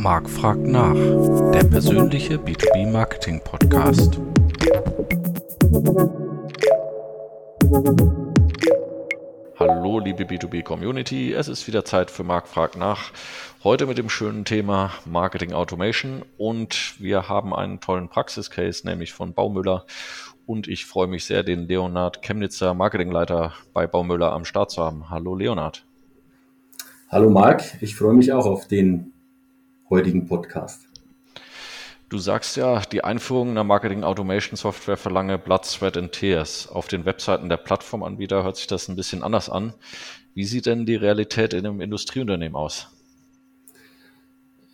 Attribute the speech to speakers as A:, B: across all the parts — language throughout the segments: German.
A: Marc fragt nach, der persönliche B2B Marketing Podcast. Hallo liebe B2B Community, es ist wieder Zeit für Marc fragt nach. Heute mit dem schönen Thema Marketing Automation und wir haben einen tollen Praxiscase, nämlich von Baumüller und ich freue mich sehr, den Leonard Chemnitzer Marketingleiter bei Baumüller am Start zu haben. Hallo Leonard.
B: Hallo Marc, ich freue mich auch auf den heutigen Podcast.
A: Du sagst ja, die Einführung einer Marketing Automation Software verlange Blood, Sweat and Tears. Auf den Webseiten der Plattformanbieter hört sich das ein bisschen anders an. Wie sieht denn die Realität in einem Industrieunternehmen aus?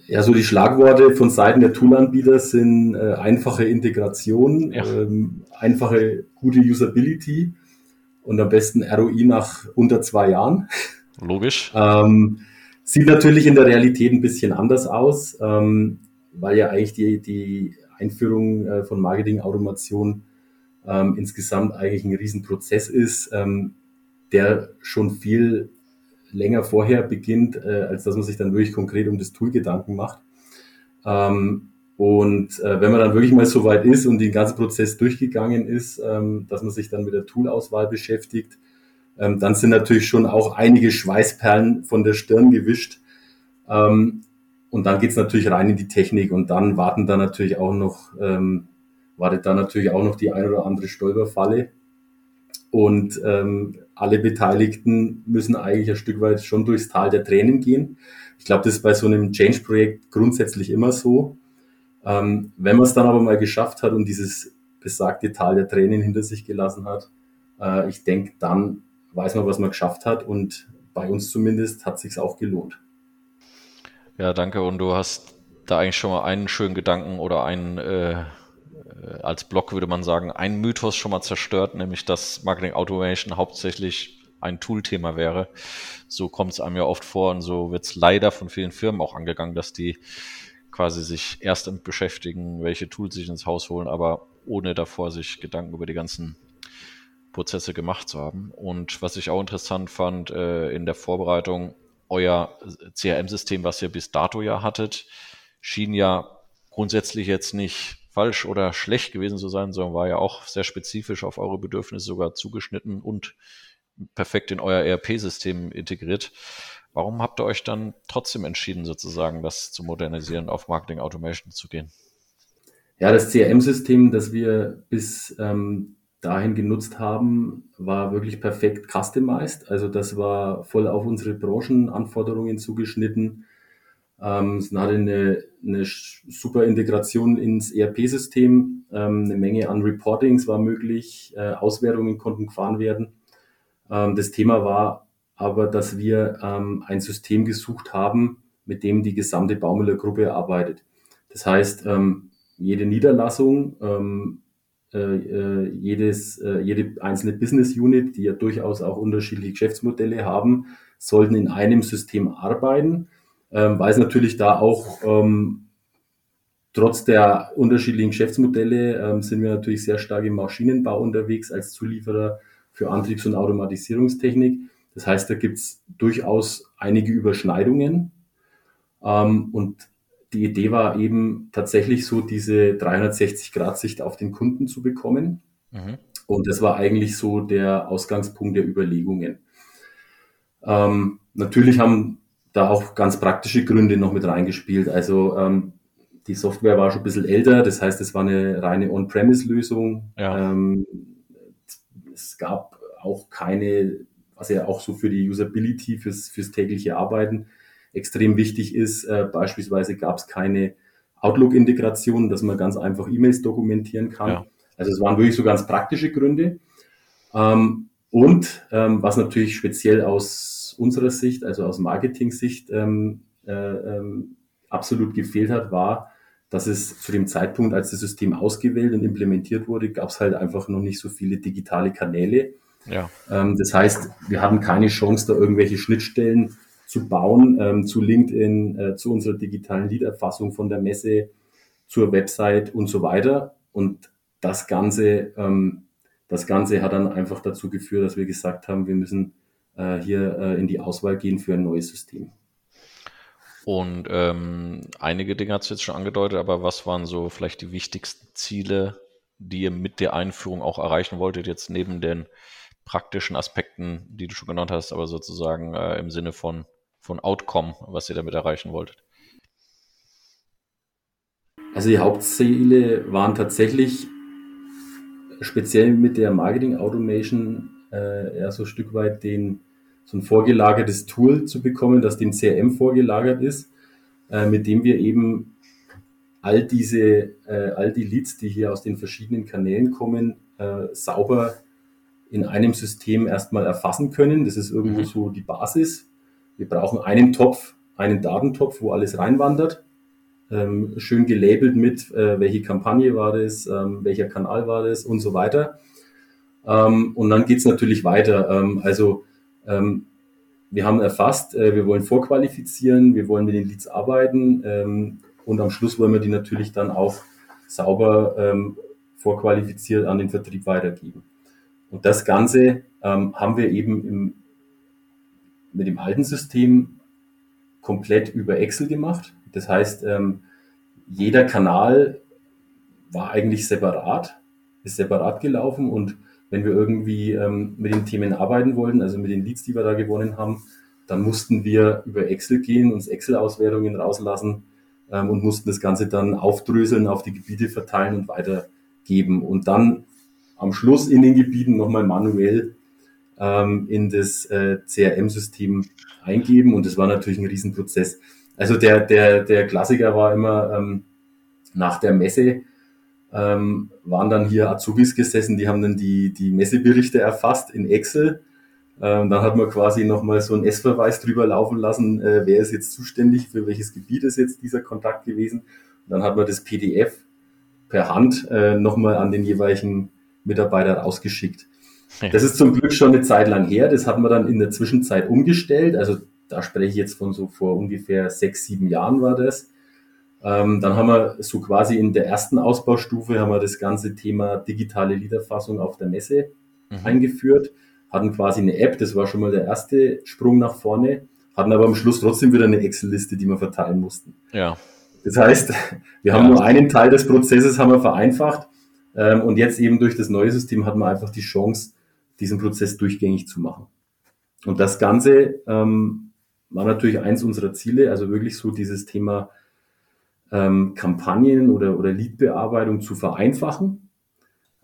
B: Ja, so die Schlagworte von Seiten der Toolanbieter sind äh, einfache Integration, ja. ähm, einfache, gute Usability und am besten ROI nach unter zwei Jahren.
A: Logisch.
B: ähm, Sieht natürlich in der Realität ein bisschen anders aus, ähm, weil ja eigentlich die, die Einführung äh, von Marketing-Automation ähm, insgesamt eigentlich ein Riesenprozess ist, ähm, der schon viel länger vorher beginnt, äh, als dass man sich dann wirklich konkret um das Tool Gedanken macht. Ähm, und äh, wenn man dann wirklich mal so weit ist und den ganzen Prozess durchgegangen ist, ähm, dass man sich dann mit der Toolauswahl beschäftigt, ähm, dann sind natürlich schon auch einige Schweißperlen von der Stirn gewischt. Ähm, und dann geht's natürlich rein in die Technik und dann warten da natürlich auch noch, ähm, wartet da natürlich auch noch die ein oder andere Stolperfalle. Und ähm, alle Beteiligten müssen eigentlich ein Stück weit schon durchs Tal der Tränen gehen. Ich glaube, das ist bei so einem Change-Projekt grundsätzlich immer so. Ähm, wenn man es dann aber mal geschafft hat und dieses besagte Tal der Tränen hinter sich gelassen hat, äh, ich denke, dann weiß man, was man geschafft hat und bei uns zumindest hat sich's auch gelohnt.
A: Ja, danke. Und du hast da eigentlich schon mal einen schönen Gedanken oder einen, äh, als Blog würde man sagen, einen Mythos schon mal zerstört, nämlich dass Marketing Automation hauptsächlich ein Tool-Thema wäre. So kommt es einem ja oft vor und so wird es leider von vielen Firmen auch angegangen, dass die quasi sich erst damit beschäftigen, welche Tools sich ins Haus holen, aber ohne davor sich Gedanken über die ganzen Prozesse gemacht zu haben. Und was ich auch interessant fand äh, in der Vorbereitung, euer CRM-System, was ihr bis dato ja hattet, schien ja grundsätzlich jetzt nicht falsch oder schlecht gewesen zu sein, sondern war ja auch sehr spezifisch auf eure Bedürfnisse sogar zugeschnitten und perfekt in euer ERP-System integriert. Warum habt ihr euch dann trotzdem entschieden, sozusagen das zu modernisieren, auf Marketing Automation zu gehen?
B: Ja, das CRM-System, das wir bis ähm, dahin genutzt haben, war wirklich perfekt customized. Also das war voll auf unsere Branchenanforderungen zugeschnitten. Ähm, es hatte eine, eine super Integration ins ERP-System. Ähm, eine Menge an Reportings war möglich. Äh, Auswertungen konnten gefahren werden. Ähm, das Thema war aber, dass wir ähm, ein System gesucht haben, mit dem die gesamte Baumüller-Gruppe arbeitet. Das heißt, ähm, jede Niederlassung ähm, äh, äh, jedes, äh, jede einzelne Business Unit, die ja durchaus auch unterschiedliche Geschäftsmodelle haben, sollten in einem System arbeiten, ähm, weil es natürlich da auch ähm, trotz der unterschiedlichen Geschäftsmodelle ähm, sind wir natürlich sehr stark im Maschinenbau unterwegs als Zulieferer für Antriebs- und Automatisierungstechnik. Das heißt, da gibt es durchaus einige Überschneidungen. Ähm, und die Idee war eben tatsächlich so, diese 360-Grad-Sicht auf den Kunden zu bekommen. Mhm. Und das war eigentlich so der Ausgangspunkt der Überlegungen. Ähm, natürlich haben da auch ganz praktische Gründe noch mit reingespielt. Also ähm, die Software war schon ein bisschen älter, das heißt, es war eine reine On-Premise-Lösung. Ja. Ähm, es gab auch keine, was ja auch so für die Usability, fürs, fürs tägliche Arbeiten extrem wichtig ist. Äh, beispielsweise gab es keine Outlook-Integration, dass man ganz einfach E-Mails dokumentieren kann. Ja. Also es waren wirklich so ganz praktische Gründe. Ähm, und ähm, was natürlich speziell aus unserer Sicht, also aus Marketing-Sicht, ähm, äh, absolut gefehlt hat, war, dass es zu dem Zeitpunkt, als das System ausgewählt und implementiert wurde, gab es halt einfach noch nicht so viele digitale Kanäle. Ja. Das heißt, wir hatten keine Chance, da irgendwelche Schnittstellen zu bauen, ähm, zu LinkedIn, äh, zu unserer digitalen Leaderfassung von der Messe, zur Website und so weiter. Und das Ganze, ähm, das Ganze hat dann einfach dazu geführt, dass wir gesagt haben, wir müssen äh, hier äh, in die Auswahl gehen für ein neues System.
A: Und ähm, einige Dinge hast du jetzt schon angedeutet, aber was waren so vielleicht die wichtigsten Ziele, die ihr mit der Einführung auch erreichen wolltet, jetzt neben den praktischen Aspekten, die du schon genannt hast, aber sozusagen äh, im Sinne von, von Outcome, was ihr damit erreichen wolltet?
B: Also die Hauptziele waren tatsächlich speziell mit der Marketing Automation äh, eher so ein Stück weit den, so ein vorgelagertes Tool zu bekommen, das dem CRM vorgelagert ist, äh, mit dem wir eben all diese, äh, all die Leads, die hier aus den verschiedenen Kanälen kommen, äh, sauber in einem System erstmal erfassen können. Das ist irgendwo mhm. so die Basis. Wir brauchen einen Topf, einen Datentopf, wo alles reinwandert. Ähm, schön gelabelt mit, äh, welche Kampagne war das, ähm, welcher Kanal war das und so weiter. Ähm, und dann geht's natürlich weiter. Ähm, also ähm, wir haben erfasst, äh, wir wollen vorqualifizieren, wir wollen mit den Leads arbeiten ähm, und am Schluss wollen wir die natürlich dann auch sauber vorqualifiziert an den Vertrieb weitergeben. Und das Ganze haben wir eben im, mit dem alten System komplett über Excel gemacht. Das heißt, ähm, jeder Kanal war eigentlich separat, ist separat gelaufen und wenn wir irgendwie ähm, mit den Themen arbeiten wollten, also mit den Leads, die wir da gewonnen haben, dann mussten wir über Excel gehen, uns Excel-Auswertungen rauslassen ähm, und mussten das Ganze dann aufdröseln, auf die Gebiete verteilen und weitergeben. Und dann am Schluss in den Gebieten nochmal manuell ähm, in das äh, CRM-System eingeben und das war natürlich ein Riesenprozess. Also der, der, der Klassiker war immer ähm, nach der Messe ähm, waren dann hier Azubis gesessen, die haben dann die, die Messeberichte erfasst in Excel. Ähm, dann hat man quasi nochmal so einen S-Verweis drüber laufen lassen, äh, wer ist jetzt zuständig, für welches Gebiet ist jetzt dieser Kontakt gewesen. Und dann hat man das PDF per Hand äh, nochmal an den jeweiligen Mitarbeiter rausgeschickt. Das ist zum Glück schon eine Zeit lang her. Das hat man dann in der Zwischenzeit umgestellt. Also da spreche ich jetzt von so vor ungefähr sechs, sieben Jahren war das. Ähm, dann haben wir so quasi in der ersten Ausbaustufe haben wir das ganze Thema digitale Liederfassung auf der Messe mhm. eingeführt, hatten quasi eine App, das war schon mal der erste Sprung nach vorne, hatten aber am Schluss trotzdem wieder eine Excel-Liste, die wir verteilen mussten.
A: Ja.
B: Das heißt, wir haben ja. nur einen Teil des Prozesses haben wir vereinfacht ähm, und jetzt eben durch das neue System hat man einfach die Chance, diesen Prozess durchgängig zu machen. Und das Ganze ähm, war natürlich eins unserer Ziele, also wirklich so dieses Thema ähm, Kampagnen oder, oder Leadbearbeitung zu vereinfachen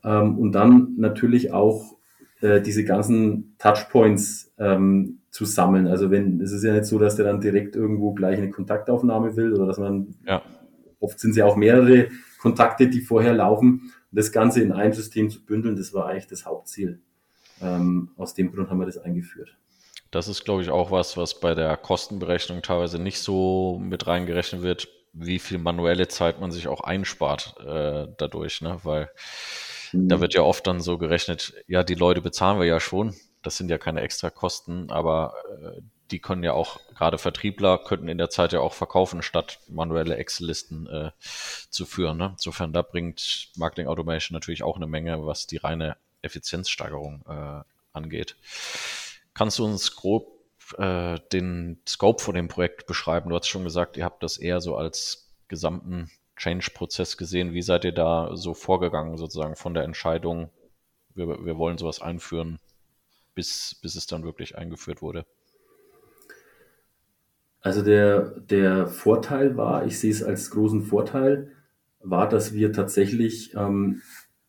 B: ähm, und dann natürlich auch äh, diese ganzen Touchpoints ähm, zu sammeln. Also wenn, es ist ja nicht so, dass der dann direkt irgendwo gleich eine Kontaktaufnahme will oder dass man, ja. oft sind es ja auch mehrere Kontakte, die vorher laufen das Ganze in einem System zu bündeln, das war eigentlich das Hauptziel. Ähm, aus dem Grund haben wir das eingeführt.
A: Das ist, glaube ich, auch was, was bei der Kostenberechnung teilweise nicht so mit reingerechnet wird, wie viel manuelle Zeit man sich auch einspart äh, dadurch, ne? Weil mhm. da wird ja oft dann so gerechnet, ja, die Leute bezahlen wir ja schon, das sind ja keine extra Kosten, aber äh, die können ja auch, gerade Vertriebler könnten in der Zeit ja auch verkaufen, statt manuelle Excel-Listen äh, zu führen. Ne? Insofern, da bringt Marketing Automation natürlich auch eine Menge, was die reine Effizienzsteigerung äh, angeht. Kannst du uns grob äh, den Scope von dem Projekt beschreiben? Du hast schon gesagt, ihr habt das eher so als gesamten Change-Prozess gesehen. Wie seid ihr da so vorgegangen, sozusagen von der Entscheidung, wir, wir wollen sowas einführen, bis, bis es dann wirklich eingeführt wurde?
B: Also der, der Vorteil war, ich sehe es als großen Vorteil, war, dass wir tatsächlich ähm,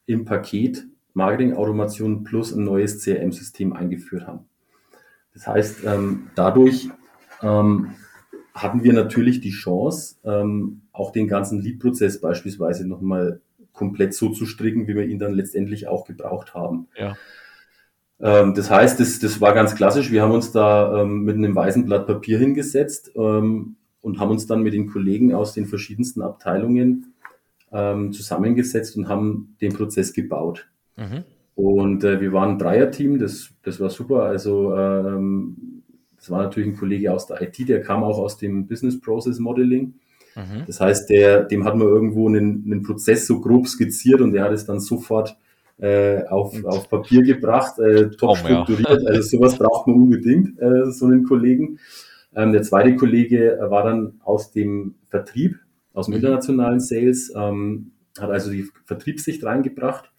B: im Paket Marketing Automation plus ein neues CRM-System eingeführt haben. Das heißt, ähm, dadurch ähm, hatten wir natürlich die Chance, ähm, auch den ganzen Lead-Prozess beispielsweise nochmal komplett so zu stricken, wie wir ihn dann letztendlich auch gebraucht haben.
A: Ja.
B: Das heißt, das, das war ganz klassisch. Wir haben uns da mit einem weißen Blatt Papier hingesetzt und haben uns dann mit den Kollegen aus den verschiedensten Abteilungen zusammengesetzt und haben den Prozess gebaut. Mhm. Und äh, wir waren ein Dreierteam, das, das war super. Also ähm, das war natürlich ein Kollege aus der IT, der kam auch aus dem Business Process Modeling. Mhm. Das heißt, der, dem hat man irgendwo einen, einen Prozess so grob skizziert und der hat es dann sofort äh, auf, auf Papier gebracht, äh, top strukturiert. Ja. Also sowas braucht man unbedingt, äh, so einen Kollegen. Ähm, der zweite Kollege war dann aus dem Vertrieb, aus dem
A: Mhm.
B: internationalen Sales, ähm, hat also die Vertriebssicht reingebracht.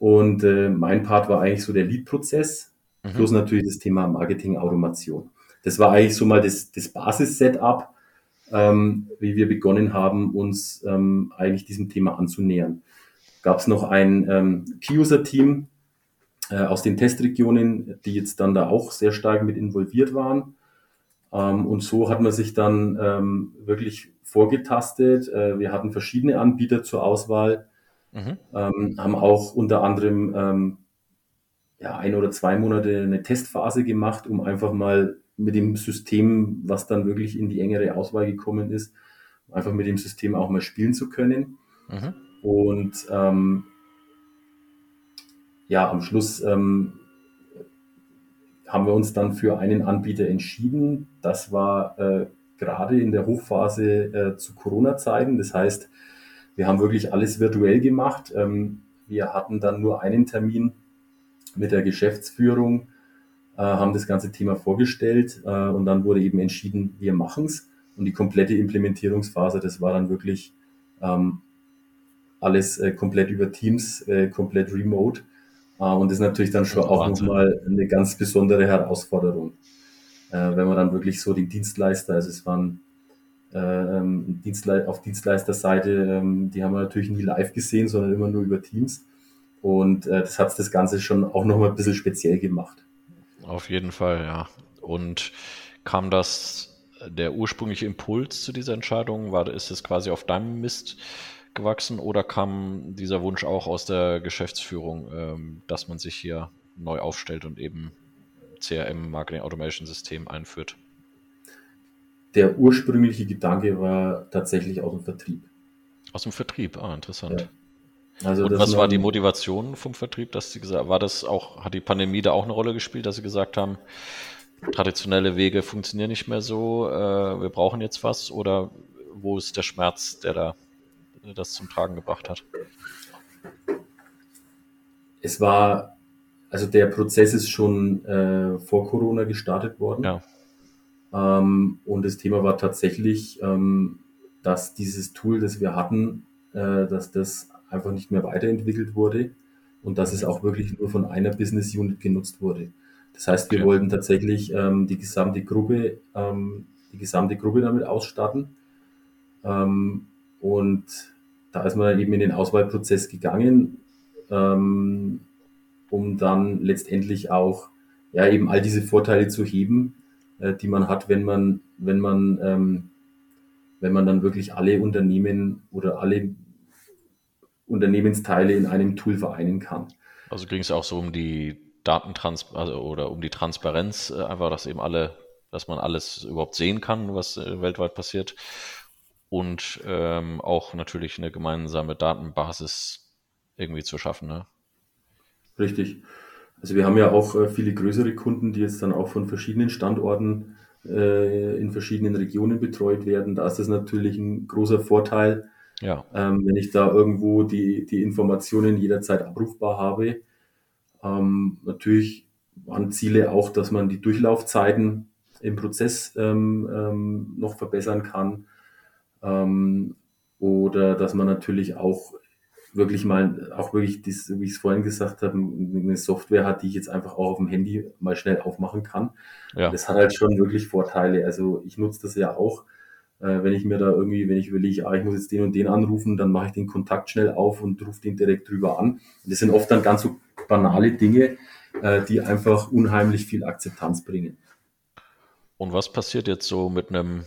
B: Und äh, mein Part war eigentlich so der Lead-Prozess,
A: Mhm.
B: plus natürlich das Thema Marketing-Automation. Das war eigentlich so mal das, das Basis-Setup, ähm, wie wir begonnen haben, uns ähm, eigentlich diesem Thema anzunähern. Gab es noch ein ähm, Key-User-Team äh, aus den Testregionen, die jetzt dann da auch sehr stark mit involviert waren. Ähm, und so hat man sich dann ähm, wirklich vorgetastet. Äh, wir hatten verschiedene Anbieter zur Auswahl,
A: Mhm.
B: ähm, haben auch unter anderem ähm, ja, ein oder zwei Monate eine Testphase gemacht, um einfach mal mit dem System, was dann wirklich in die engere Auswahl gekommen ist, einfach mit dem System auch mal spielen zu können.
A: Mhm.
B: Und ähm, ja, am Schluss ähm, haben wir uns dann für einen Anbieter entschieden. Das war äh, gerade in der Hochphase äh, zu Corona-Zeiten. Das heißt, wir haben wirklich alles virtuell gemacht. Ähm, wir hatten dann nur einen Termin mit der Geschäftsführung, äh, haben das ganze Thema vorgestellt äh, und dann wurde eben entschieden, wir machen es. Und die komplette Implementierungsphase, das war dann wirklich ähm, alles äh, komplett über Teams, komplett remote. Und das ist natürlich dann schon auch nochmal eine ganz besondere Herausforderung. Wenn man dann wirklich so die Dienstleister, also es waren ähm, Dienstle auf Dienstleisterseite, ähm, die haben wir natürlich nie live gesehen, sondern immer nur über Teams. Und äh, das hat das Ganze schon auch nochmal ein bisschen speziell gemacht.
A: Auf jeden Fall, ja. Und kam das, der ursprüngliche Impuls zu dieser Entscheidung, war, ist es quasi auf deinem Mist gewachsen oder kam dieser Wunsch auch aus der Geschäftsführung, ähm, dass man sich hier neu aufstellt und eben CRM, Marketing Automation System einführt?
B: Der ursprüngliche Gedanke war tatsächlich aus dem Vertrieb.
A: Aus dem Vertrieb, ah, interessant.
B: Ja. Also
A: Und was war die Motivation vom Vertrieb, dass sie gesagt, war das auch, hat die Pandemie da auch eine Rolle gespielt, dass sie gesagt haben, traditionelle Wege funktionieren nicht mehr so, äh, wir brauchen jetzt was oder wo ist der Schmerz, der da das zum Tragen gebracht hat?
B: es war, also der Prozess ist schon äh, vor Corona gestartet worden.
A: Ja.
B: Ähm, und das Thema war tatsächlich, ähm, dass dieses Tool, das wir hatten, äh, dass das einfach nicht mehr weiterentwickelt wurde und dass es auch wirklich nur von einer Business Unit genutzt wurde. Das heißt, wir
A: Okay.
B: wollten tatsächlich ähm, die gesamte Gruppe, ähm, die gesamte Gruppe damit ausstatten. Ähm, und da ist man eben in den Auswahlprozess gegangen, ähm, um dann letztendlich auch ja eben all diese Vorteile zu heben, äh, die man hat, wenn man wenn man ähm, wenn man dann wirklich alle Unternehmen oder alle Unternehmensteile in einem Tool vereinen kann.
A: Also ging es auch so um die Datentrans also, oder um die Transparenz, äh, einfach, dass eben alle, dass man alles überhaupt sehen kann, was äh, weltweit passiert. Und ähm, auch natürlich eine gemeinsame Datenbasis irgendwie zu schaffen. Ne?
B: Richtig. Also wir haben ja auch äh, viele größere Kunden, die jetzt dann auch von verschiedenen Standorten äh, in verschiedenen Regionen betreut werden. Da ist das natürlich ein großer Vorteil,
A: Ja,
B: ähm, wenn ich da irgendwo die, die Informationen jederzeit abrufbar habe. Ähm, natürlich waren Ziele auch, dass man die Durchlaufzeiten im Prozess ähm, ähm, noch verbessern kann. Oder dass man natürlich auch wirklich mal, auch wirklich, das, wie ich es vorhin gesagt habe, eine Software hat, die ich jetzt einfach auch auf dem Handy mal schnell aufmachen kann.
A: ja,
B: Das hat halt schon wirklich Vorteile. Also ich nutze das ja auch, äh, wenn ich mir da irgendwie, wenn ich überlege, ah, ich muss jetzt den und den anrufen, dann mache ich den Kontakt schnell auf und rufe den direkt drüber an. Und das sind oft dann ganz so banale Dinge, äh, die einfach unheimlich viel Akzeptanz bringen.
A: Und was passiert jetzt so mit einem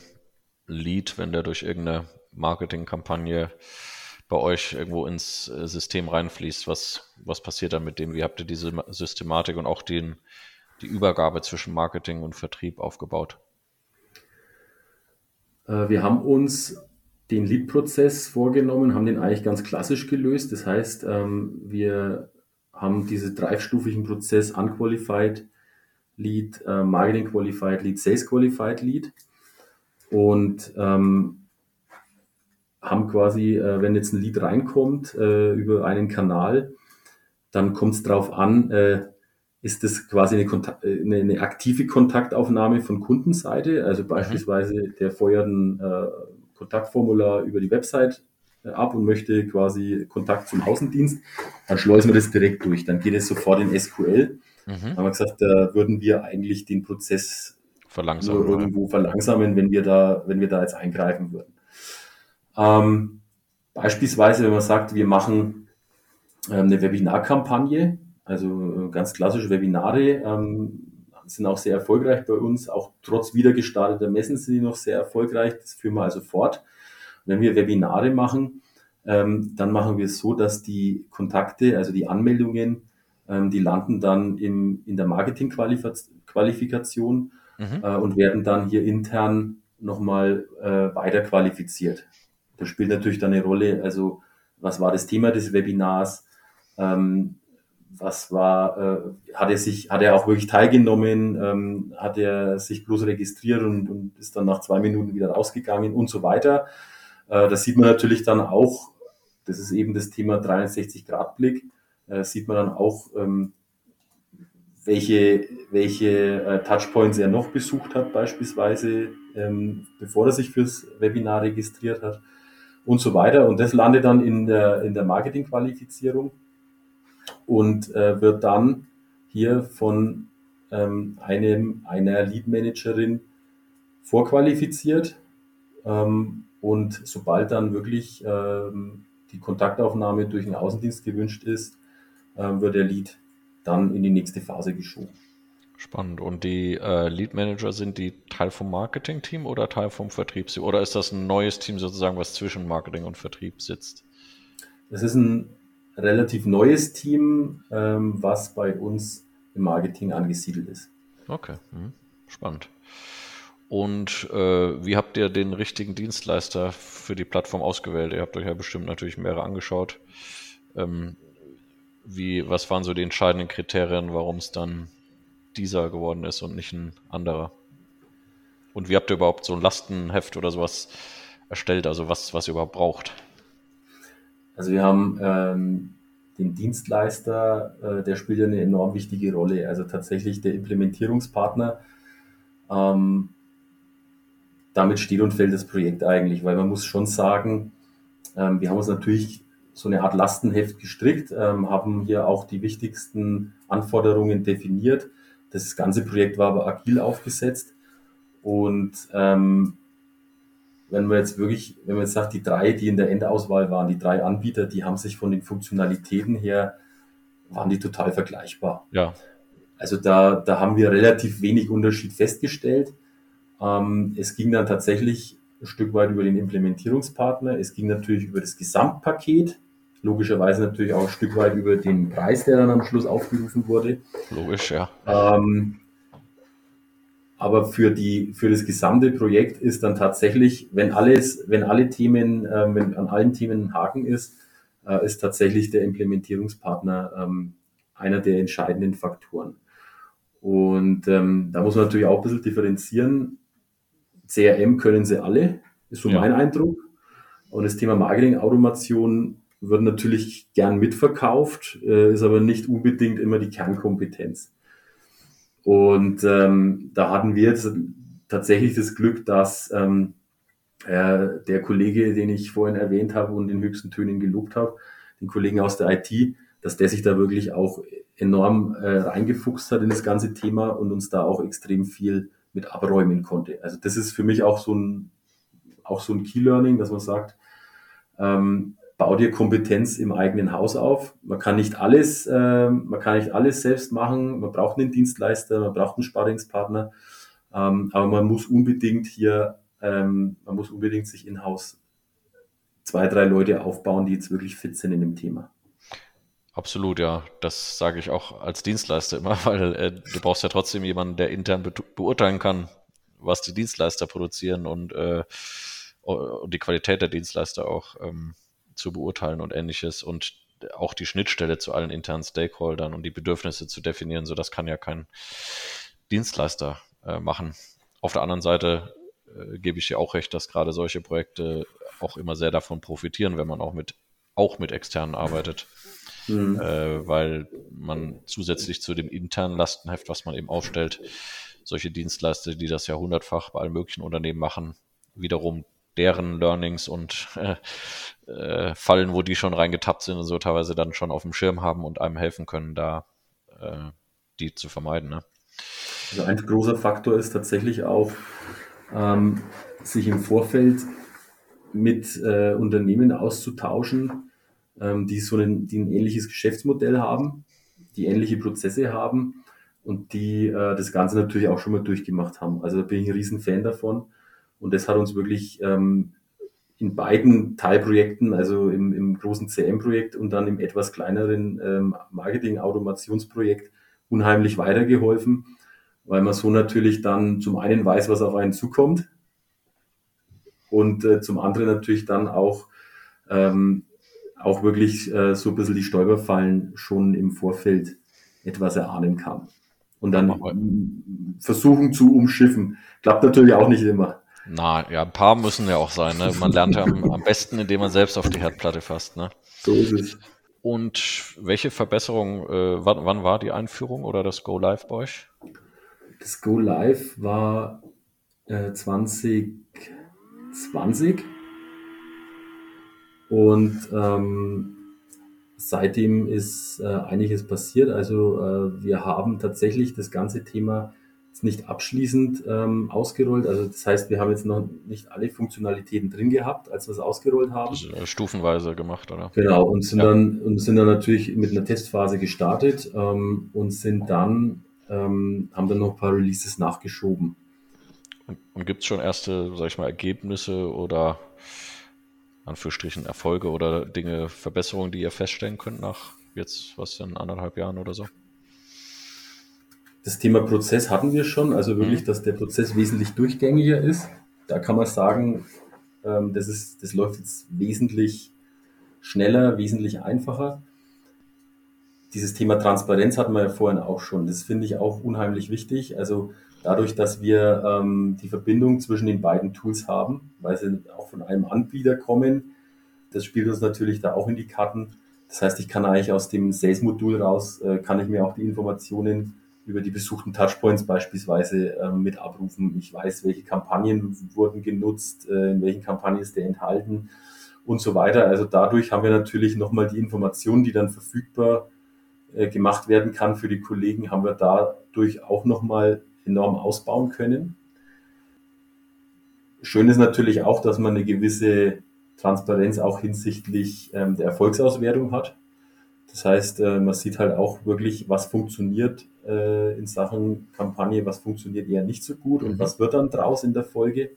A: Lead, wenn der durch irgendeine Marketingkampagne bei euch irgendwo ins äh, System reinfließt? Was, was passiert dann mit dem? Wie habt ihr diese Ma- Systematik und auch den, die Übergabe zwischen Marketing und Vertrieb aufgebaut?
B: Äh, Wir haben uns den Lead-Prozess vorgenommen, haben den eigentlich ganz klassisch gelöst. Das heißt, ähm, wir haben diesen dreistufigen Prozess Unqualified Lead, äh, Marketing Qualified Lead, Sales Qualified Lead und ähm, haben quasi, äh, wenn jetzt ein Lead reinkommt äh, über einen Kanal, dann kommt es darauf an, äh, ist das quasi eine, Kontakt, eine, eine, aktive Kontaktaufnahme von Kundenseite. Also beispielsweise mhm. der feuert ein äh, Kontaktformular über die Website äh, ab und möchte quasi Kontakt zum Außendienst. Dann schleusen wir das direkt durch. Dann geht es sofort in SQL. Mhm. haben wir gesagt, da würden wir eigentlich den Prozess
A: verlangsamen,
B: irgendwo verlangsamen, wenn wir da, wenn wir da jetzt eingreifen würden. Ähm, beispielsweise, wenn man sagt, wir machen ähm, eine Webinarkampagne, also äh, ganz klassische Webinare, ähm, sind auch sehr erfolgreich bei uns. Auch trotz wieder gestarteter Messen sind die noch sehr erfolgreich. Das führen wir also fort. Wenn wir Webinare machen, ähm, dann machen wir es so, dass die Kontakte, also die Anmeldungen, ähm, die landen dann im, in der Marketingqualifikation mhm. äh, und werden dann hier intern nochmal äh, weiter qualifiziert. Das spielt natürlich dann eine Rolle, also was war das Thema des Webinars, ähm, was war, äh, hat er sich, hat er auch wirklich teilgenommen, ähm, hat er sich bloß registriert und, und ist dann nach zwei Minuten wieder rausgegangen und so weiter. Äh, das sieht man natürlich dann auch, das ist eben das Thema 360-Grad-Blick, äh, sieht man dann auch, ähm, welche, welche äh, Touchpoints er noch besucht hat, beispielsweise, ähm, bevor er sich fürs Webinar registriert hat und so weiter. Und das landet dann in der, in der Marketingqualifizierung und äh, wird dann hier von ähm, einem, einer Lead Managerin vorqualifiziert. Ähm, und sobald dann wirklich ähm, die Kontaktaufnahme durch den Außendienst gewünscht ist, äh, wird der Lead dann in die nächste Phase geschoben.
A: Spannend. Und die äh, Lead Manager sind die Teil vom Marketing-Team oder Teil vom Vertriebsteam? Oder ist das ein neues Team sozusagen, was zwischen Marketing und Vertrieb sitzt?
B: Das ist ein relativ neues Team, ähm, was bei uns im Marketing angesiedelt ist.
A: Okay, hm. spannend. Und äh, wie habt ihr den richtigen Dienstleister für die Plattform ausgewählt? Ihr habt euch ja bestimmt natürlich mehrere angeschaut. Ähm, wie, was waren so die entscheidenden Kriterien, warum es dann dieser geworden ist und nicht ein anderer? Und wie habt ihr überhaupt so ein Lastenheft oder sowas erstellt, also was, was ihr überhaupt braucht?
B: Also wir haben ähm, den Dienstleister, äh, der spielt ja eine enorm wichtige Rolle. Also tatsächlich der Implementierungspartner. Ähm, damit steht und fällt das Projekt eigentlich, weil man muss schon sagen, ähm, wir haben uns natürlich so eine Art Lastenheft gestrickt, ähm, haben hier auch die wichtigsten Anforderungen definiert. Das ganze Projekt war aber agil aufgesetzt und ähm, wenn man jetzt wirklich, wenn man jetzt sagt, die drei, die in der Endauswahl waren, die drei Anbieter, die haben sich von den Funktionalitäten her, waren die total vergleichbar.
A: Ja.
B: Also da, da haben wir relativ wenig Unterschied festgestellt. Ähm, es ging dann tatsächlich ein Stück weit über den Implementierungspartner. Es ging natürlich über das Gesamtpaket. Logischerweise natürlich auch ein Stück weit über den Preis, der dann am Schluss aufgerufen wurde.
A: Logisch, ja.
B: Ähm, aber für die, für das gesamte Projekt ist dann tatsächlich, wenn alles, wenn alle Themen, äh, wenn an allen Themen ein Haken ist, äh, ist tatsächlich der Implementierungspartner ähm, einer der entscheidenden Faktoren. Und ähm, da muss man natürlich auch ein bisschen differenzieren. CRM können sie alle, ist so ja. mein Eindruck. Und das Thema Marketing-Automation wird natürlich gern mitverkauft, äh, ist aber nicht unbedingt immer die Kernkompetenz. Und ähm, da hatten wir jetzt tatsächlich das Glück, dass ähm, äh, der Kollege, den ich vorhin erwähnt habe und in höchsten Tönen gelobt habe, den Kollegen aus der IT, dass der sich da wirklich auch enorm äh, reingefuchst hat in das ganze Thema und uns da auch extrem viel mit abräumen konnte. Also das ist für mich auch so ein, auch so ein Key Learning, dass man sagt, ähm, bau dir Kompetenz im eigenen Haus auf. Man kann nicht alles, äh, man kann nicht alles selbst machen. Man braucht einen Dienstleister, man braucht einen Sparringspartner, ähm, aber man muss unbedingt hier, ähm, man muss unbedingt sich in Haus zwei, drei Leute aufbauen, die jetzt wirklich fit sind in dem Thema.
A: Absolut, ja. Das sage ich auch als Dienstleister immer, weil äh, du brauchst ja trotzdem jemanden, der intern be beurteilen kann, was die Dienstleister produzieren und, äh, und die Qualität der Dienstleister auch. Ähm, zu beurteilen und ähnliches und auch die Schnittstelle zu allen internen Stakeholdern und die Bedürfnisse zu definieren. So, das kann ja kein Dienstleister äh, machen. Auf der anderen Seite äh, gebe ich dir auch recht, dass gerade solche Projekte auch immer sehr davon profitieren, wenn man auch mit, auch mit externen arbeitet. mhm. äh, weil man zusätzlich zu dem internen Lastenheft, was man eben aufstellt, solche Dienstleister, die das ja hundertfach bei allen möglichen Unternehmen machen, wiederum deren Learnings und äh, Fallen, wo die schon reingetappt sind und so teilweise dann schon auf dem Schirm haben und einem helfen können, da äh, die zu vermeiden. Ne?
B: Also ein großer Faktor ist tatsächlich auch, ähm, sich im Vorfeld mit äh, Unternehmen auszutauschen, ähm, die so ein, die ein ähnliches Geschäftsmodell haben, die ähnliche Prozesse haben und die äh, das Ganze natürlich auch schon mal durchgemacht haben. Also da bin ich ein riesen Fan davon. Und das hat uns wirklich ähm, in beiden Teilprojekten, also im, im großen CM-Projekt und dann im etwas kleineren ähm, Marketing-Automationsprojekt, unheimlich weitergeholfen, weil man so natürlich dann zum einen weiß, was auf einen zukommt und äh, zum anderen natürlich dann auch, ähm, auch wirklich äh, so ein bisschen die Stolperfallen schon im Vorfeld etwas erahnen kann. Und dann versuchen zu umschiffen. Klappt natürlich auch nicht immer.
A: Na, ja, ein paar müssen ja auch sein. Ne? Man lernt ja am, am, besten, indem man selbst auf die Herdplatte fasst. Ne?
B: So ist es.
A: Und welche Verbesserung, äh, wann, wann, war die Einführung oder das Go Live bei euch?
B: Das Go Live war äh, 2020 und ähm, seitdem ist äh, einiges passiert. Also äh, wir haben tatsächlich das ganze Thema nicht abschließend ähm, ausgerollt. Also das heißt, wir haben jetzt noch nicht alle Funktionalitäten drin gehabt, als wir es ausgerollt haben. Also
A: stufenweise gemacht, oder?
B: Genau, und sind, ja. dann, und sind dann natürlich mit einer Testphase gestartet ähm, und sind dann, ähm, haben dann noch ein paar Releases nachgeschoben.
A: Und, und gibt es schon erste, sag ich mal, Ergebnisse oder Anführungsstrichen Erfolge oder Dinge, Verbesserungen, die ihr feststellen könnt nach jetzt, was in anderthalb Jahren oder so?
B: Das Thema Prozess hatten wir schon, also wirklich, mhm. dass der Prozess wesentlich durchgängiger ist. Da kann man sagen, ähm, das, ist, das läuft jetzt wesentlich schneller, wesentlich einfacher. Dieses Thema Transparenz hatten wir ja vorhin auch schon. Das finde ich auch unheimlich wichtig. Also dadurch, dass wir ähm, die Verbindung zwischen den beiden Tools haben, weil sie auch von einem Anbieter kommen, das spielt uns natürlich da auch in die Karten. Das heißt, ich kann eigentlich aus dem Sales-Modul raus, äh, kann ich mir auch die Informationen über die besuchten Touchpoints beispielsweise äh, mit abrufen. Ich weiß, welche Kampagnen wurden genutzt, äh, in welchen Kampagnen ist der enthalten und so weiter. Also dadurch haben wir natürlich nochmal die Informationen, die dann verfügbar äh, gemacht werden kann für die Kollegen, haben wir dadurch auch nochmal enorm ausbauen können. Schön ist natürlich auch, dass man eine gewisse Transparenz auch hinsichtlich ähm, der Erfolgsauswertung hat. Das heißt, äh, man sieht halt auch wirklich, was funktioniert äh, in Sachen Kampagne, was funktioniert eher nicht so gut und mhm. was wird dann draus in der Folge.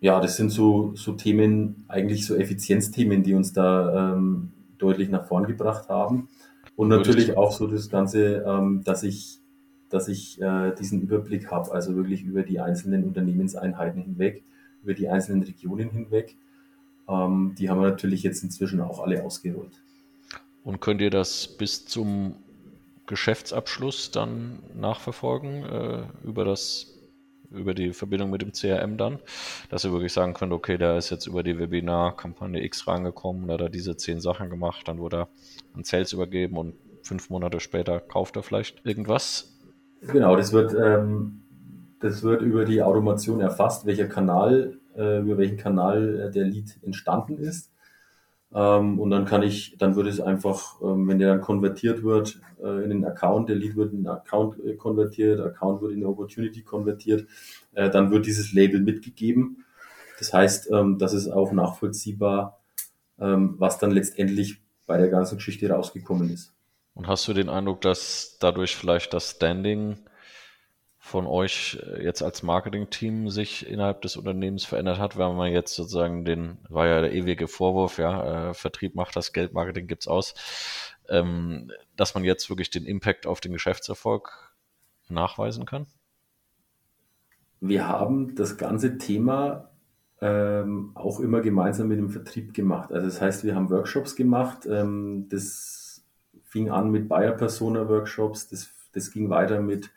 B: Ja, das sind so, so Themen, eigentlich so Effizienzthemen, die uns da ähm, deutlich nach vorn gebracht haben. Und natürlich auch so das Ganze, ähm, dass ich, dass ich äh, diesen Überblick habe, also wirklich über die einzelnen Unternehmenseinheiten hinweg, über die einzelnen Regionen hinweg. Ähm, die haben wir natürlich jetzt inzwischen auch alle ausgerollt.
A: Und könnt ihr das bis zum Geschäftsabschluss dann nachverfolgen äh, über das über die Verbindung mit dem CRM dann, dass ihr wirklich sagen könnt, okay, da ist jetzt über die Webinar-Kampagne X rangekommen, da hat er diese zehn Sachen gemacht, dann wurde er an Sales übergeben und fünf Monate später kauft er vielleicht irgendwas.
B: Genau, das wird, ähm, das wird über die Automation erfasst, welcher Kanal, äh, über welchen Kanal der Lead entstanden ist. Ähm, und dann kann ich, dann würde es einfach, ähm, wenn der dann konvertiert wird äh, in den Account, der Lead wird in den Account äh, konvertiert, Account wird in eine Opportunity konvertiert, äh, dann wird dieses Label mitgegeben. Das heißt, ähm, das ist auch nachvollziehbar, ähm, was dann letztendlich bei der ganzen Geschichte rausgekommen ist.
A: Und hast du den Eindruck, dass dadurch vielleicht das Standing von euch äh, jetzt als Marketing-Team sich innerhalb des Unternehmens verändert hat, wenn man jetzt sozusagen den, war ja der ewige Vorwurf, ja, äh, Vertrieb macht das Geld, Marketing gibt's aus, ähm, dass man jetzt wirklich den Impact auf den Geschäftserfolg nachweisen kann?
B: Wir haben das ganze Thema ähm, auch immer gemeinsam mit dem Vertrieb gemacht. Also das heißt, wir haben Workshops gemacht. Ähm, das fing an mit Buyer Persona Workshops, das, das ging weiter mit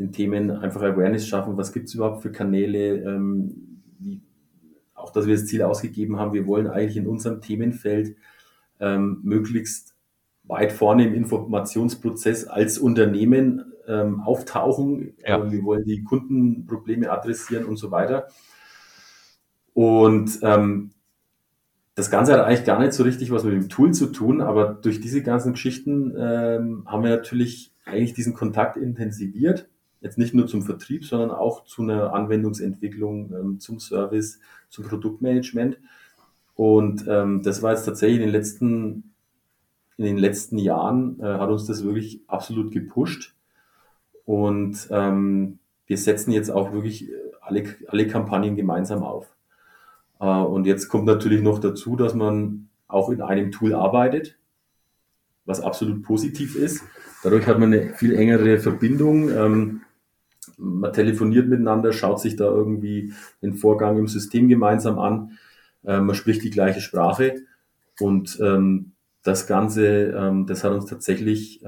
B: den Themen einfach Awareness schaffen, was gibt es überhaupt für Kanäle, ähm, wie, auch dass wir das Ziel ausgegeben haben, wir wollen eigentlich in unserem Themenfeld ähm, möglichst weit vorne im Informationsprozess als Unternehmen ähm, auftauchen. Ja. Wir wollen die Kundenprobleme adressieren und so weiter. Und ähm, das Ganze hat eigentlich gar nicht so richtig was mit dem Tool zu tun, aber durch diese ganzen Geschichten ähm, haben wir natürlich eigentlich diesen Kontakt intensiviert. Jetzt nicht nur zum Vertrieb, sondern auch zu einer Anwendungsentwicklung, ähm, zum Service, zum Produktmanagement. Und ähm, das war jetzt tatsächlich in den letzten, in den letzten Jahren, äh, hat uns das wirklich absolut gepusht. Und ähm, wir setzen jetzt auch wirklich alle, alle Kampagnen gemeinsam auf. Äh, und jetzt kommt natürlich noch dazu, dass man auch in einem Tool arbeitet, was absolut positiv ist. Dadurch hat man eine viel engere Verbindung. Ähm, man telefoniert miteinander, schaut sich da irgendwie den Vorgang im System gemeinsam an. Äh, man spricht die gleiche Sprache. Und ähm, das Ganze, ähm, das hat uns tatsächlich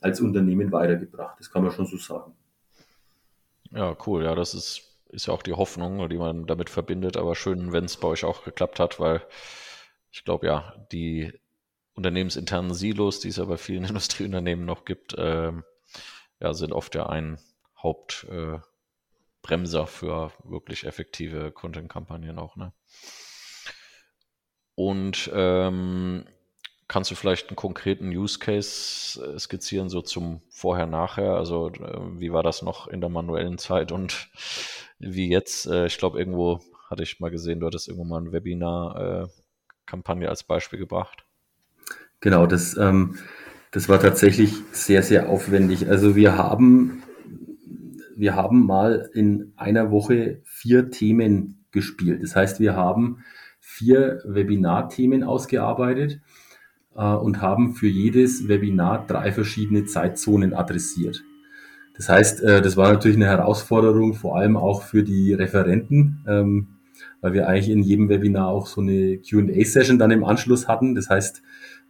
B: als Unternehmen weitergebracht. Das kann man schon so sagen.
A: Ja, cool. Ja, das ist ist ja auch die Hoffnung, die man damit verbindet. Aber schön, wenn es bei euch auch geklappt hat, weil ich glaube, ja, die unternehmensinternen Silos, die es ja bei vielen Industrieunternehmen noch gibt, äh, ja, sind oft ja ein Hauptbremser äh, für wirklich effektive Content-Kampagnen auch. Ne? Und ähm, Kannst du vielleicht einen konkreten Use Case äh, skizzieren, so zum Vorher-Nachher? Also äh, wie war das noch in der manuellen Zeit und wie jetzt? Äh, ich glaube, irgendwo hatte ich mal gesehen, du hattest irgendwo mal eine Webinar-Kampagne als Beispiel gebracht.
B: Genau, das, ähm, das war tatsächlich sehr, sehr aufwendig. Also wir haben, wir haben mal in einer Woche vier Themen gespielt. Das heißt, wir haben vier Webinar-Themen ausgearbeitet äh, und haben für jedes Webinar drei verschiedene Zeitzonen adressiert. Das heißt, äh, das war natürlich eine Herausforderung, vor allem auch für die Referenten, ähm, weil wir eigentlich in jedem Webinar auch so eine QA-Session dann im Anschluss hatten. Das heißt,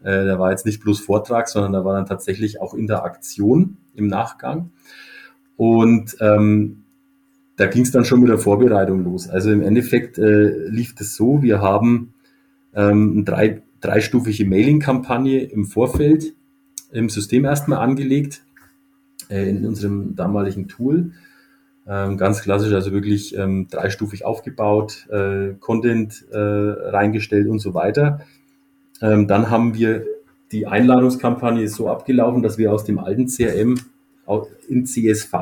B: äh, da war jetzt nicht bloß Vortrag, sondern da war dann tatsächlich auch Interaktion im Nachgang. Und ähm, da ging es dann schon mit der Vorbereitung los. Also im Endeffekt äh, lief das so, wir haben ähm, drei dreistufige Mailing-Kampagne im Vorfeld im System erstmal angelegt, äh, in unserem damaligen Tool. Ähm, ganz klassisch, also wirklich ähm, dreistufig aufgebaut, äh, Content äh, reingestellt und so weiter. Ähm, dann haben wir die Einladungskampagne so abgelaufen, dass wir aus dem alten CRM in CSV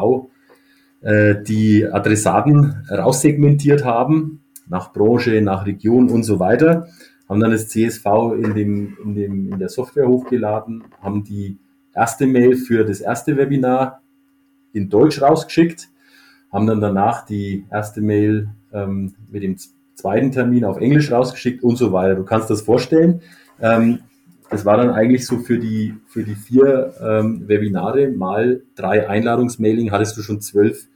B: äh, die Adressaten raussegmentiert haben, nach Branche, nach Region und so weiter haben dann das CSV in, dem, in, dem, in der Software hochgeladen, haben die erste Mail für das erste Webinar in Deutsch rausgeschickt, haben dann danach die erste Mail ähm, mit dem zweiten Termin auf Englisch rausgeschickt und so weiter. Du kannst das vorstellen. Ähm, das war dann eigentlich so für die, für die vier ähm, Webinare mal drei Einladungsmailing hattest du schon zwölf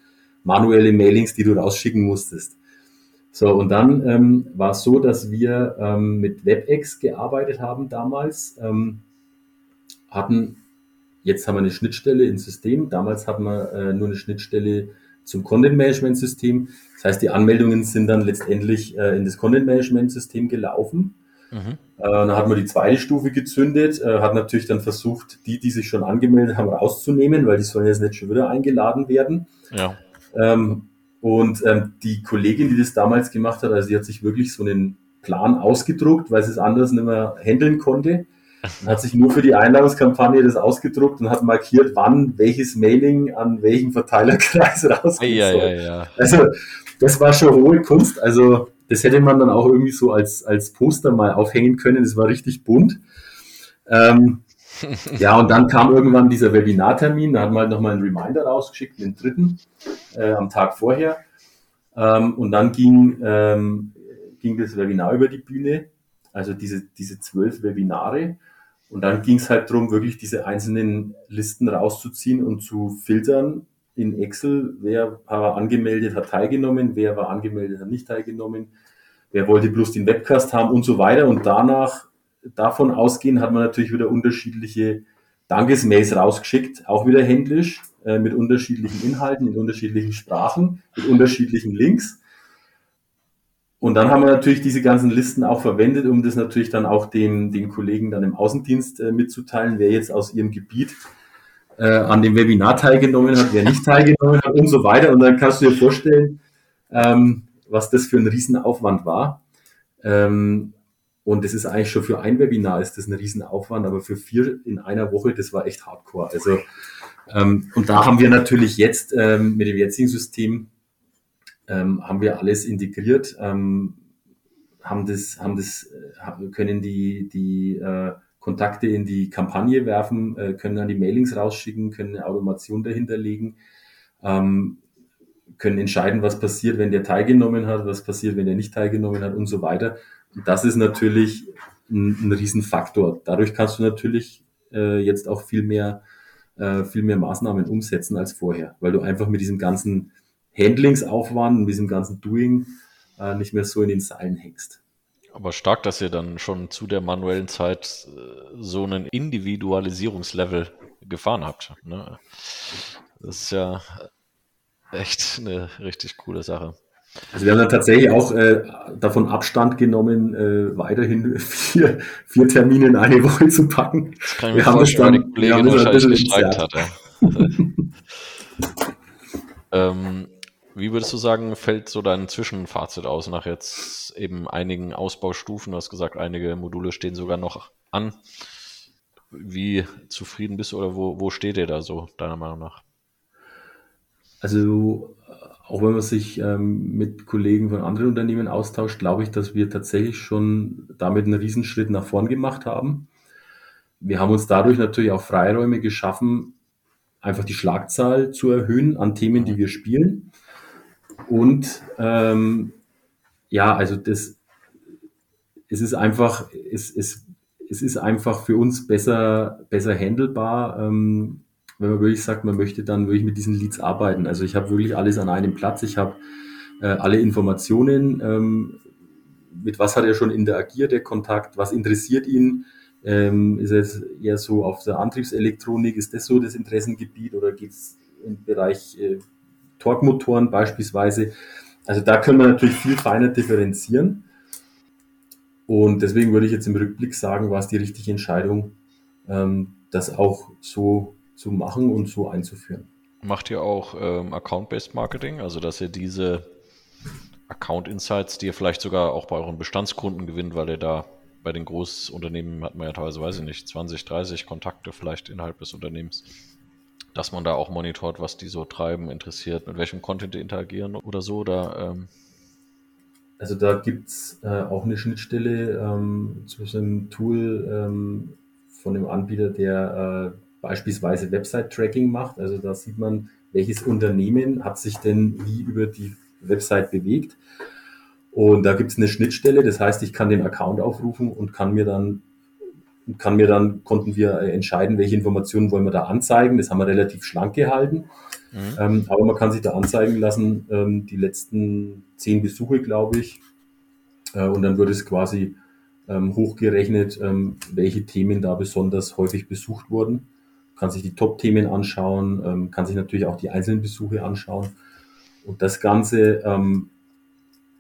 B: manuelle Mailings, die du rausschicken musstest. So, und dann ähm, war es so, dass wir ähm, mit WebEx gearbeitet haben damals, ähm, hatten, jetzt haben wir eine Schnittstelle ins System, damals hatten wir äh, nur eine Schnittstelle zum Content Management System. Das heißt, die Anmeldungen sind dann letztendlich äh, in das Content Management System gelaufen. Mhm. Äh, dann hat man die zweite Stufe gezündet, äh, hat natürlich dann versucht, die, die sich schon angemeldet haben, rauszunehmen, weil die sollen jetzt nicht schon wieder eingeladen werden. Ja. Ähm, und ähm, die Kollegin, die das damals gemacht hat, also sie hat sich wirklich so einen Plan ausgedruckt, weil sie es anders nicht mehr handeln konnte. Und hat sich nur für die Einladungskampagne das ausgedruckt und hat markiert, wann welches Mailing an welchem Verteilerkreis rausgeht. Ja, ja, ja. Also das war schon hohe Kunst. Also das hätte man dann auch irgendwie so als, als Poster mal aufhängen können. Das war richtig bunt. Ähm, ja, und dann kam irgendwann dieser Webinartermin, da hat man halt nochmal einen Reminder rausgeschickt, den dritten, äh, am Tag vorher. Ähm, und dann ging, ähm, ging das Webinar über die Bühne, also diese, diese zwölf Webinare. Und dann ging es halt darum, wirklich diese einzelnen Listen rauszuziehen und zu filtern in Excel, wer war angemeldet, hat teilgenommen, wer war angemeldet, hat nicht teilgenommen, wer wollte bloß den Webcast haben und so weiter. Und danach davon ausgehen, hat man natürlich wieder unterschiedliche Dankesmails rausgeschickt, auch wieder händisch, äh, mit unterschiedlichen Inhalten, in unterschiedlichen Sprachen, mit unterschiedlichen Links. und dann haben wir natürlich diese ganzen Listen auch verwendet, um das natürlich dann auch den, den Kollegen dann im Außendienst äh, mitzuteilen, wer jetzt aus ihrem Gebiet äh, an dem Webinar teilgenommen hat, wer nicht teilgenommen hat und so weiter. Und dann kannst du dir vorstellen, ähm, was das für ein Riesenaufwand war. Ähm, und das ist eigentlich schon für ein Webinar ist das ein Riesenaufwand, aber für vier in einer Woche, das war echt hardcore. Also ähm, und da haben wir natürlich jetzt ähm, mit dem jetzigen System ähm, haben wir alles integriert, ähm, haben das, haben das, äh, können die, die äh, Kontakte in die Kampagne werfen, äh, können dann die Mailings rausschicken, können eine Automation dahinter legen, ähm, können entscheiden, was passiert, wenn der teilgenommen hat, was passiert, wenn er nicht teilgenommen hat und so weiter. Und das ist natürlich ein, ein Riesenfaktor. Dadurch kannst du natürlich äh, jetzt auch viel mehr, äh, viel mehr Maßnahmen umsetzen als vorher, weil du einfach mit diesem ganzen Handlingsaufwand und diesem ganzen Doing äh, nicht mehr so in den Seilen hängst.
A: Aber stark, dass ihr dann schon zu der manuellen Zeit äh, so einen Individualisierungslevel gefahren habt. Ne? Das ist ja echt eine richtig coole Sache.
B: Also wir haben dann tatsächlich auch äh, davon Abstand genommen, äh, weiterhin vier, vier Termine in eine Woche zu packen.
A: Das kann ich wir haben die Kollegin wahrscheinlich gestreikt hat. ähm, wie würdest du sagen, fällt so dein Zwischenfazit aus nach jetzt eben einigen Ausbaustufen? Du hast gesagt, einige Module stehen sogar noch an. Wie zufrieden bist du oder wo, wo steht ihr da so, deiner Meinung nach?
B: Also, auch wenn man sich ähm, mit Kollegen von anderen Unternehmen austauscht, glaube ich, dass wir tatsächlich schon damit einen Riesenschritt nach vorn gemacht haben. Wir haben uns dadurch natürlich auch Freiräume geschaffen, einfach die Schlagzahl zu erhöhen an Themen, die wir spielen. Und ähm, ja, also das, es ist einfach, es, es, es ist einfach für uns besser, besser handelbar, ähm, wenn man wirklich sagt, man möchte dann wirklich mit diesen Leads arbeiten. Also ich habe wirklich alles an einem Platz, ich habe äh, alle Informationen, ähm, mit was hat er schon interagiert, der Kontakt, was interessiert ihn, ähm, ist es eher so auf der Antriebselektronik, ist das so das Interessengebiet oder geht es im Bereich äh, Torquemotoren beispielsweise. Also da können wir natürlich viel feiner differenzieren. Und deswegen würde ich jetzt im Rückblick sagen, war es die richtige Entscheidung, ähm, das auch so zu machen und so einzuführen.
A: Macht ihr auch ähm, Account-Based Marketing, also dass ihr diese Account Insights, die ihr vielleicht sogar auch bei euren Bestandskunden gewinnt, weil ihr da bei den Großunternehmen hat man ja teilweise, weiß ich nicht, 20, 30 Kontakte vielleicht innerhalb des Unternehmens dass man da auch monitort, was die so treiben, interessiert, mit welchem Content die interagieren oder so? Oder, ähm
B: also da gibt es äh, auch eine Schnittstelle ähm, so einem Tool ähm, von dem Anbieter, der äh, beispielsweise Website-Tracking macht. Also da sieht man, welches Unternehmen hat sich denn wie über die Website bewegt. Und da gibt es eine Schnittstelle, das heißt, ich kann den Account aufrufen und kann mir dann kann mir dann, konnten wir äh, entscheiden, welche Informationen wollen wir da anzeigen. Das haben wir relativ schlank gehalten. Mhm. Ähm, aber man kann sich da anzeigen lassen, ähm, die letzten zehn Besuche, glaube ich. Äh, und dann wird es quasi ähm, hochgerechnet, ähm, welche Themen da besonders häufig besucht wurden. Kann sich die Top-Themen anschauen, ähm, kann sich natürlich auch die einzelnen Besuche anschauen. Und das Ganze, ähm,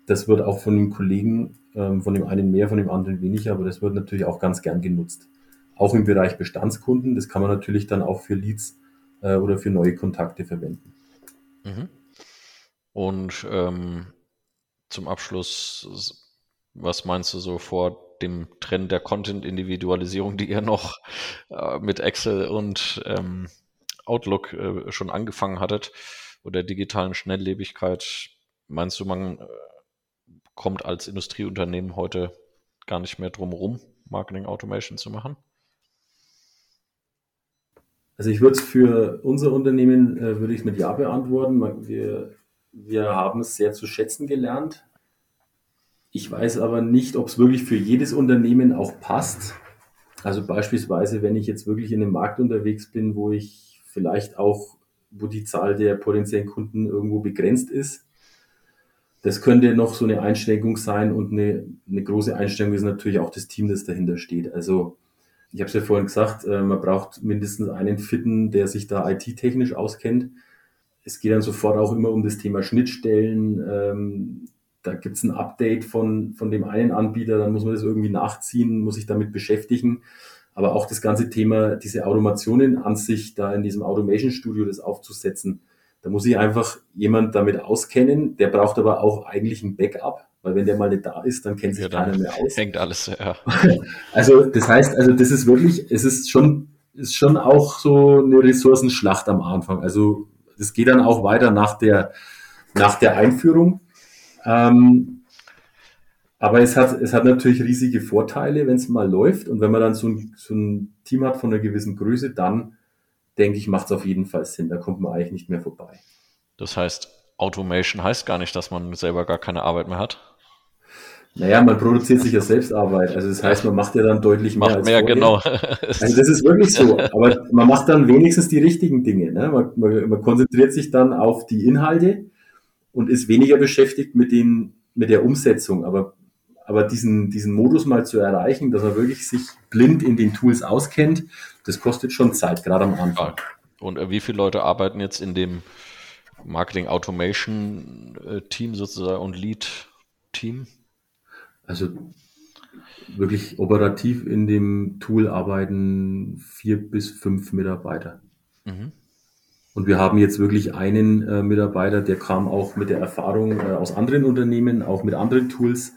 B: das wird auch von den Kollegen ähm, von dem einen mehr, von dem anderen weniger, aber das wird natürlich auch ganz gern genutzt. Auch im Bereich Bestandskunden, das kann man natürlich dann auch für Leads äh, oder für neue Kontakte verwenden.
A: Mhm. Und ähm, zum Abschluss, was meinst du so vor dem Trend der Content-Individualisierung, die ihr noch äh, mit Excel und ähm, Outlook äh, schon angefangen hattet oder digitalen Schnelllebigkeit? Meinst du, man äh, kommt als Industrieunternehmen heute gar nicht mehr drum rum, Marketing Automation zu machen?
B: Also ich würde es für unser Unternehmen, äh, würde ich mit Ja beantworten. Wir, wir haben es sehr zu schätzen gelernt. Ich weiß aber nicht, ob es wirklich für jedes Unternehmen auch passt. Also beispielsweise, wenn ich jetzt wirklich in einem Markt unterwegs bin, wo ich vielleicht auch, wo die Zahl der potenziellen Kunden irgendwo begrenzt ist, das könnte noch so eine Einschränkung sein und eine, eine große Einschränkung ist natürlich auch das Team, das dahinter steht. Also ich habe es ja vorhin gesagt, äh, man braucht mindestens einen Fitten, der sich da IT-technisch auskennt. Es geht dann sofort auch immer um das Thema Schnittstellen, ähm, da gibt es ein Update von, von dem einen Anbieter, dann muss man das irgendwie nachziehen, muss sich damit beschäftigen. Aber auch das ganze Thema, diese Automationen an sich, da in diesem Automation Studio das aufzusetzen, da muss ich einfach jemand damit auskennen. Der braucht aber auch eigentlich ein Backup, weil wenn der mal nicht da ist, dann kennt sich ja, keiner mehr aus.
A: Hängt alles, ja.
B: Also das heißt, also das ist wirklich, es ist schon, ist schon auch so eine Ressourcenschlacht am Anfang. Also das geht dann auch weiter nach der, nach der Einführung. Ähm, aber es hat, es hat natürlich riesige Vorteile, wenn es mal läuft. Und wenn man dann so ein, so ein Team hat von einer gewissen Größe, dann denke ich, macht es auf jeden Fall Sinn. Da kommt man eigentlich nicht mehr vorbei.
A: Das heißt, Automation heißt gar nicht, dass man selber gar keine Arbeit mehr hat.
B: Naja, man produziert sich ja selbst Arbeit. Also das heißt, man macht ja dann deutlich mehr.
A: Macht als mehr, vorher. genau.
B: Also das ist wirklich so. Aber man macht dann wenigstens die richtigen Dinge. Ne? Man, man, man konzentriert sich dann auf die Inhalte und ist weniger beschäftigt mit, den, mit der Umsetzung. Aber, aber diesen, diesen Modus mal zu erreichen, dass er wirklich sich blind in den Tools auskennt, das kostet schon Zeit, gerade am Anfang.
A: Und äh, wie viele Leute arbeiten jetzt in dem Marketing Automation äh, Team sozusagen und Lead Team?
B: Also wirklich operativ in dem Tool arbeiten vier bis fünf Mitarbeiter. Mhm. Und wir haben jetzt wirklich einen äh, Mitarbeiter, der kam auch mit der Erfahrung äh, aus anderen Unternehmen, auch mit anderen Tools,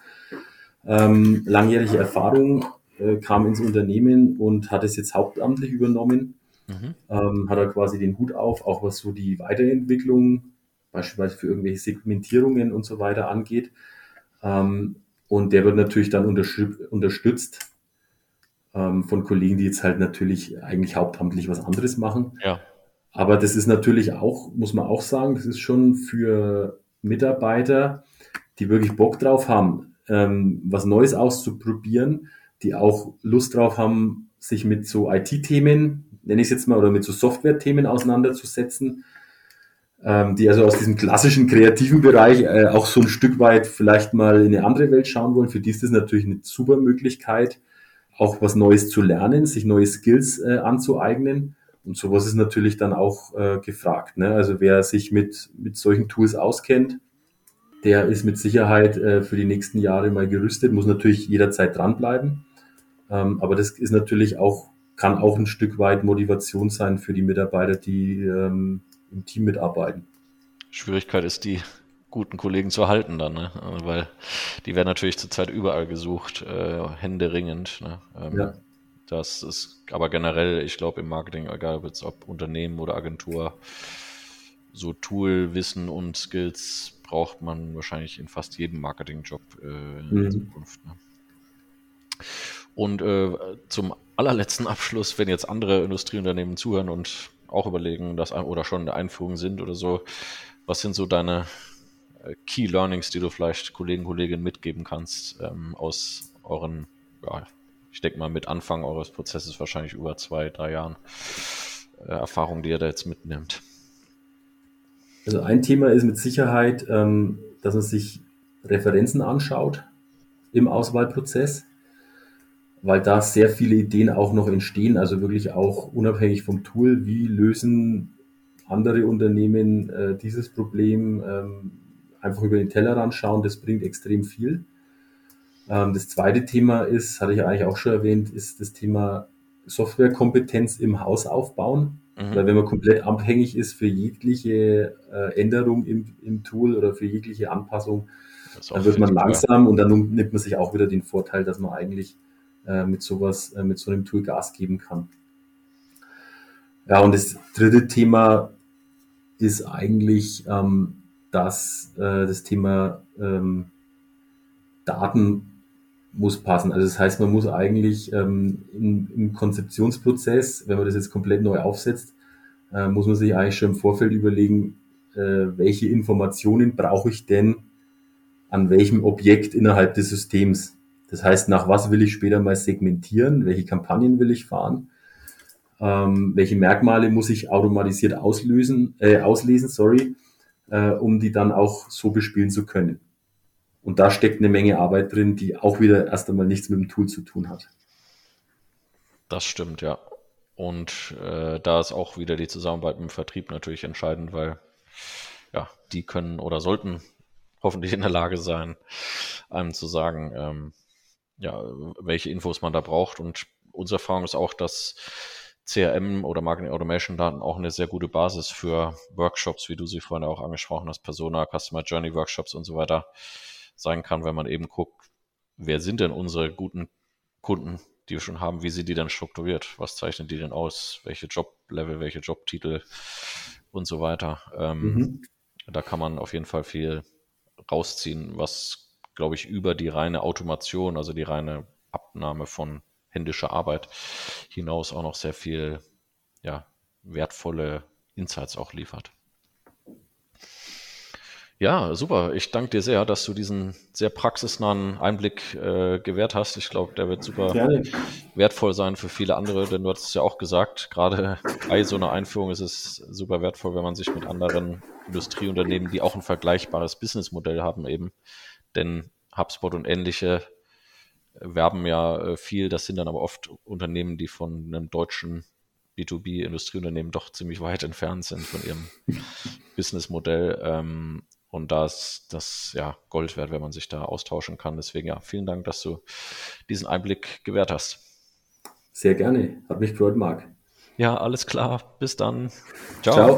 B: ähm, langjährige Erfahrung, äh, kam ins Unternehmen und hat es jetzt hauptamtlich übernommen. Mhm. Ähm, hat er quasi den Hut auf, auch was so die Weiterentwicklung, beispielsweise für irgendwelche Segmentierungen und so weiter angeht. Ähm, und der wird natürlich dann unterstützt ähm, von Kollegen, die jetzt halt natürlich eigentlich hauptamtlich was anderes machen.
A: Ja.
B: Aber das ist natürlich auch, muss man auch sagen, das ist schon für Mitarbeiter, die wirklich Bock drauf haben, ähm, was Neues auszuprobieren, die auch Lust drauf haben, sich mit so IT-Themen, nenne ich es jetzt mal, oder mit so Software-Themen auseinanderzusetzen, ähm, die also aus diesem klassischen kreativen Bereich äh, auch so ein Stück weit vielleicht mal in eine andere Welt schauen wollen. Für die ist das natürlich eine super Möglichkeit, auch was Neues zu lernen, sich neue Skills äh, anzueignen. Und sowas ist natürlich dann auch äh, gefragt. Ne? Also wer sich mit, mit solchen Tools auskennt, der ist mit Sicherheit äh, für die nächsten Jahre mal gerüstet, muss natürlich jederzeit dranbleiben. Ähm, aber das ist natürlich auch, kann auch ein Stück weit Motivation sein für die Mitarbeiter, die ähm, im Team mitarbeiten.
A: Schwierigkeit ist, die guten Kollegen zu halten dann, ne? weil die werden natürlich zurzeit überall gesucht, äh, händeringend. Ne? Ähm, ja. Das ist aber generell, ich glaube, im Marketing, egal ob jetzt ob Unternehmen oder Agentur, so Tool-Wissen und Skills braucht man wahrscheinlich in fast jedem Marketingjob äh, in mhm. Zukunft. Ne? Und äh, zum allerletzten Abschluss, wenn jetzt andere Industrieunternehmen zuhören und auch überlegen, dass oder schon in der Einführung sind oder so. Was sind so deine äh, Key Learnings, die du vielleicht Kollegen, Kolleginnen mitgeben kannst ähm, aus euren, ja, ich denke mal mit Anfang eures Prozesses wahrscheinlich über zwei, drei Jahren äh, Erfahrung, die ihr da jetzt mitnimmt?
B: Also ein Thema ist mit Sicherheit, ähm, dass man sich Referenzen anschaut im Auswahlprozess weil da sehr viele Ideen auch noch entstehen, also wirklich auch unabhängig vom Tool, wie lösen andere Unternehmen äh, dieses Problem, ähm, einfach über den Tellerrand schauen, das bringt extrem viel. Ähm, das zweite Thema ist, hatte ich eigentlich auch schon erwähnt, ist das Thema Softwarekompetenz im Haus aufbauen. Mhm. Weil wenn man komplett abhängig ist für jegliche äh, Änderung im, im Tool oder für jegliche Anpassung, dann wird man langsam ja. und dann nimmt man sich auch wieder den Vorteil, dass man eigentlich äh, mit sowas, äh, mit so einem Tool Gas geben kann. Ja, und das dritte Thema ist eigentlich ähm, dass äh, das Thema ähm, Daten muss passen. Also das heißt, man muss eigentlich ähm, im, im, Konzeptionsprozess, wenn man das jetzt komplett neu aufsetzt, äh, muss man sich eigentlich schon im Vorfeld überlegen, äh, welche Informationen brauche ich denn an welchem Objekt innerhalb des Systems. Das heißt, nach was will ich später mal segmentieren? Welche Kampagnen will ich fahren? Ähm, welche Merkmale muss ich automatisiert auslösen, äh, auslesen, sorry, äh, um die dann auch so bespielen zu können? Und da steckt eine Menge Arbeit drin, die auch wieder erst einmal nichts mit dem Tool zu tun hat.
A: Das stimmt, ja. Und äh, da ist auch wieder die Zusammenarbeit mit dem Vertrieb natürlich entscheidend, weil ja, die können oder sollten hoffentlich in der Lage sein, einem zu sagen, ähm, ja, welche Infos man da braucht. Und unsere Erfahrung ist auch, dass CRM oder Marketing Automation Daten auch eine sehr gute Basis für Workshops, wie du sie vorhin auch angesprochen hast, Persona, Customer Journey Workshops und so weiter sein kann, wenn man eben guckt, wer sind denn unsere guten Kunden, die wir schon haben, wie sind die dann strukturiert, was zeichnen die denn aus, welche Joblevel, welche Jobtitel und so weiter. Ähm, mhm. Da kann man auf jeden Fall viel rausziehen, was, glaube ich, über die reine Automation, also die reine Abnahme von händischer Arbeit hinaus auch noch sehr viel ja, wertvolle Insights auch liefert. Ja, super. Ich danke dir sehr, dass du diesen sehr praxisnahen Einblick äh, gewährt hast. Ich glaube, der wird super Gerne. wertvoll sein für viele andere, denn du hast es ja auch gesagt, gerade bei so einer Einführung ist es super wertvoll, wenn man sich mit anderen Industrieunternehmen, die auch ein vergleichbares Businessmodell haben, eben, denn HubSpot und ähnliche werben ja äh, viel. Das sind dann aber oft Unternehmen, die von einem deutschen B2B-Industrieunternehmen doch ziemlich weit entfernt sind von ihrem Businessmodell. Ähm, und da ist das ja Gold wert, wenn man sich da austauschen kann. Deswegen ja, vielen Dank, dass du diesen Einblick gewährt hast.
B: Sehr gerne. Hat mich gefreut, Marc.
A: Ja, alles klar. Bis dann. Ciao. Ciao.